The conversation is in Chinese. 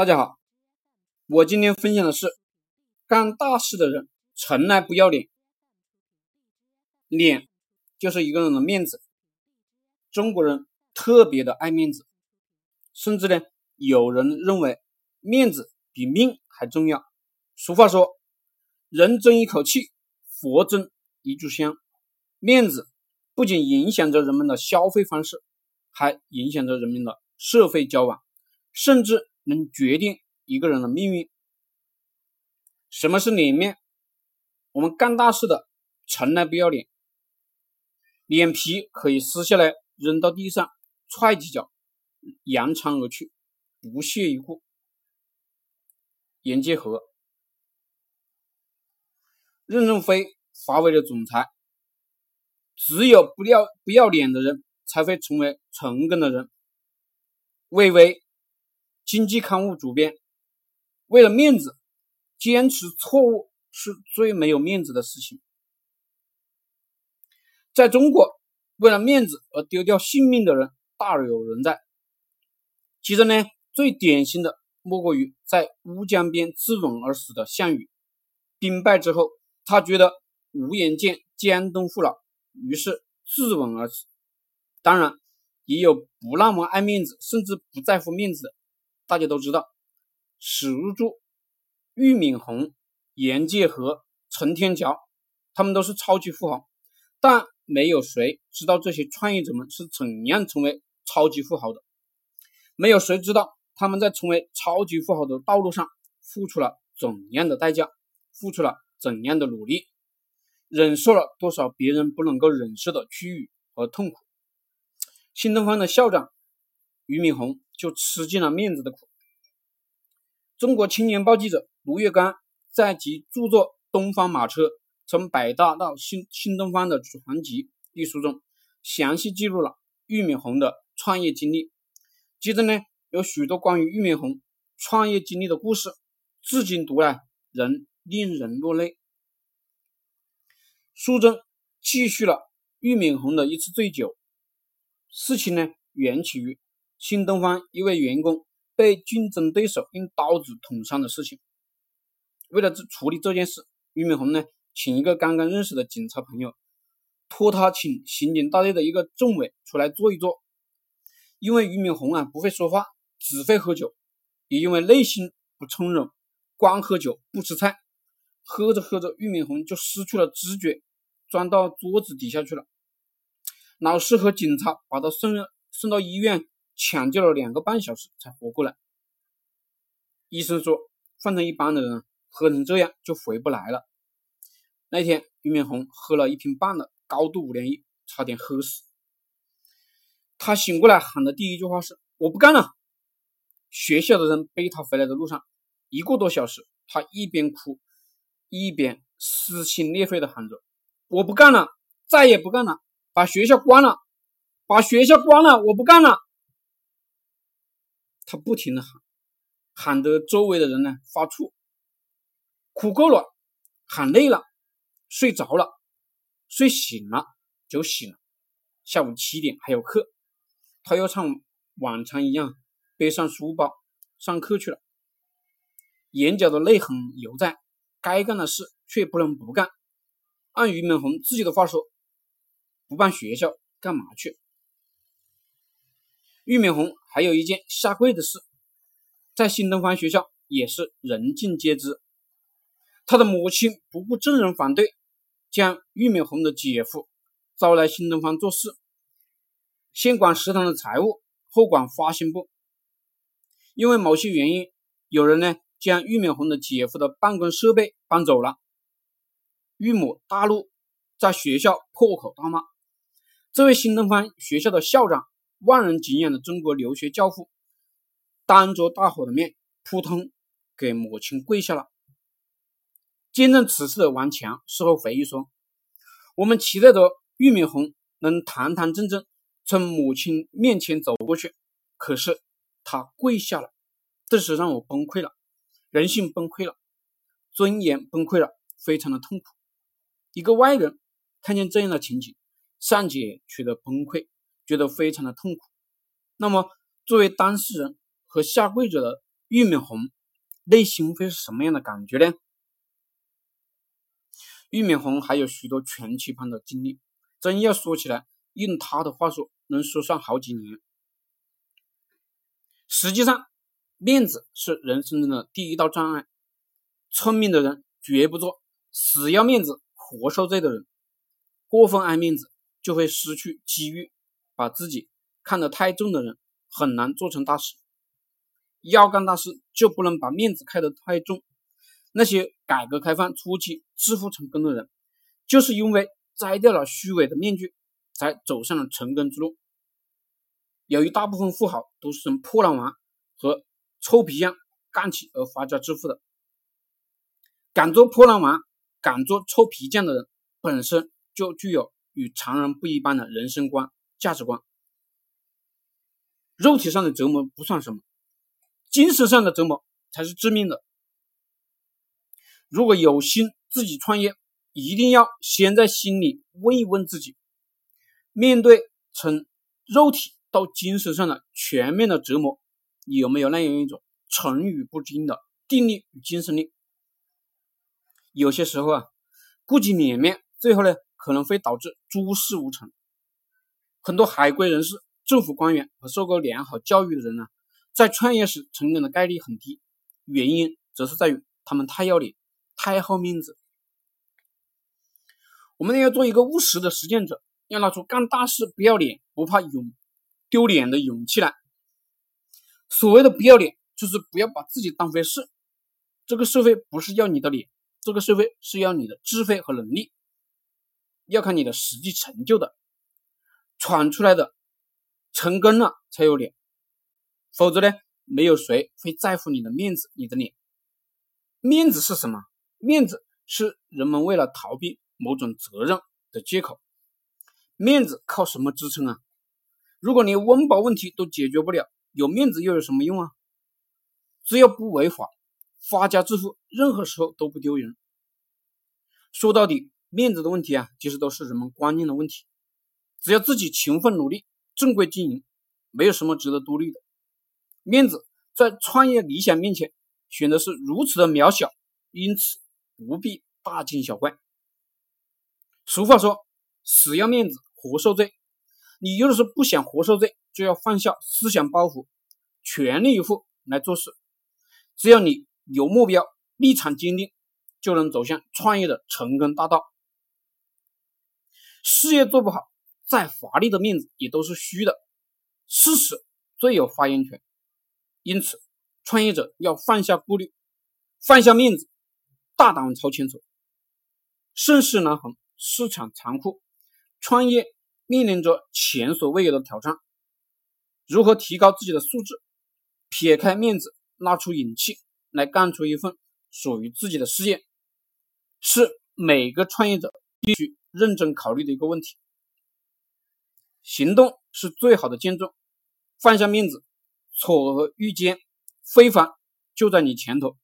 大家好，我今天分享的是干大事的人从来不要脸，脸就是一个人的面子，中国人特别的爱面子，甚至呢，有人认为面子比命还重要。俗话说，人争一口气，佛争一炷香。面子不仅影响着人们的消费方式，还影响着人们的社会交往，甚至。能决定一个人的命运。什么是脸面？我们干大事的从来不要脸，脸皮可以撕下来扔到地上，踹几脚，扬长而去，不屑一顾。严介和、任正非，华为的总裁，只有不要不要脸的人，才会成为成功的人。魏巍。经济刊物主编，为了面子，坚持错误是最没有面子的事情。在中国，为了面子而丢掉性命的人大有人在。其中呢，最典型的莫过于在乌江边自刎而死的项羽。兵败之后，他觉得无颜见江东父老，于是自刎而死。当然，也有不那么爱面子，甚至不在乎面子的。大家都知道，史如柱、俞敏洪、严介和、陈天桥，他们都是超级富豪，但没有谁知道这些创业者们是怎样成为超级富豪的，没有谁知道他们在成为超级富豪的道路上付出了怎样的代价，付出了怎样的努力，忍受了多少别人不能够忍受的屈辱和痛苦。新东方的校长俞敏洪。就吃尽了面子的苦。中国青年报记者卢月刚在其著作《东方马车：从百大到新新东方的传奇》一书中，详细记录了俞敏洪的创业经历。其中呢，有许多关于俞敏洪创业经历的故事，至今读来仍令人落泪。书中记叙了俞敏洪的一次醉酒，事情呢，缘起于。新东方一位员工被竞争对手用刀子捅伤的事情，为了处理这件事，俞敏洪呢，请一个刚刚认识的警察朋友，托他请刑警大队的一个政委出来坐一坐。因为俞敏洪啊不会说话，只会喝酒，也因为内心不从容，光喝酒不吃菜，喝着喝着，俞敏洪就失去了知觉，钻到桌子底下去了。老师和警察把他送送到医院。抢救了两个半小时才活过来。医生说，换成一般的人，喝成这样就回不来了。那天，俞敏洪喝了一瓶半的高度五粮液，差点喝死。他醒过来喊的第一句话是：“我不干了。”学校的人背他回来的路上，一个多小时，他一边哭一边撕心裂肺的喊着：“我不干了，再也不干了，把学校关了，把学校关了，我不干了。”他不停的喊，喊得周围的人呢发怵。哭够了，喊累了，睡着了，睡醒了就醒了。下午七点还有课，他又像往常一样背上书包上课去了。眼角的泪痕犹在，该干的事却不能不干。按俞敏洪自己的话说，不办学校干嘛去？俞敏洪还有一件下跪的事，在新东方学校也是人尽皆知。他的母亲不顾众人反对，将俞敏洪的姐夫招来新东方做事，先管食堂的财务，后管发行部。因为某些原因，有人呢将俞敏洪的姐夫的办公设备搬走了，俞母大怒，在学校破口大骂。这位新东方学校的校长。万人敬仰的中国留学教父，当着大伙的面，扑通给母亲跪下了。见证此事的王强事后回忆说：“我们期待着俞敏洪能堂堂正正从母亲面前走过去，可是他跪下了，顿时让我崩溃了，人性崩溃了，尊严崩溃了，非常的痛苦。一个外人看见这样的情景，尚且觉得崩溃。”觉得非常的痛苦。那么，作为当事人和下跪者的俞敏洪内心会是什么样的感觉呢？俞敏洪还有许多全期盼的经历，真要说起来，用他的话说，能说上好几年。实际上，面子是人生中的第一道障碍。聪明的人绝不做死要面子活受罪的人。过分爱面子，就会失去机遇。把自己看得太重的人，很难做成大事。要干大事，就不能把面子看得太重。那些改革开放初期致富成功的人，就是因为摘掉了虚伪的面具，才走上了成功之路。有一大部分富豪都是从破烂王和臭皮匠干起而发家致富的。敢做破烂王、敢做臭皮匠的人，本身就具有与常人不一般的人生观、价值观。肉体上的折磨不算什么，精神上的折磨才是致命的。如果有心自己创业，一定要先在心里问一问自己：面对从肉体到精神上的全面的折磨，有没有那样一种成与不惊的定力与精神力？有些时候啊，顾及脸面，最后呢可能会导致诸事无成。很多海归人士、政府官员和受过良好教育的人呢，在创业时成功的概率很低，原因则是在于他们太要脸、太好面子。我们要做一个务实的实践者，要拿出干大事不要脸、不怕勇。丢脸的勇气来。所谓的不要脸，就是不要把自己当回事。这个社会不是要你的脸，这个社会是要你的智慧和能力，要看你的实际成就的，闯出来的，成功了才有脸，否则呢，没有谁会在乎你的面子，你的脸。面子是什么？面子是人们为了逃避某种责任的借口。面子靠什么支撑啊？如果连温饱问题都解决不了，有面子又有什么用啊？只要不违法，发家致富，任何时候都不丢人。说到底，面子的问题啊，其实都是人们观念的问题。只要自己勤奋努力，正规经营，没有什么值得多虑的。面子在创业理想面前显得是如此的渺小，因此不必大惊小怪。俗话说：“死要面子活受罪。”你要是不想活受罪，就要放下思想包袱，全力以赴来做事。只要你有目标，立场坚定，就能走向创业的成功大道。事业做不好，再华丽的面子也都是虚的。事实最有发言权。因此，创业者要放下顾虑，放下面子，大胆朝前走。盛世难逢，市场残酷，创业。面临着前所未有的挑战，如何提高自己的素质，撇开面子，拿出勇气来干出一份属于自己的事业，是每个创业者必须认真考虑的一个问题。行动是最好的见证，放下面子，错愕遇见，非凡就在你前头。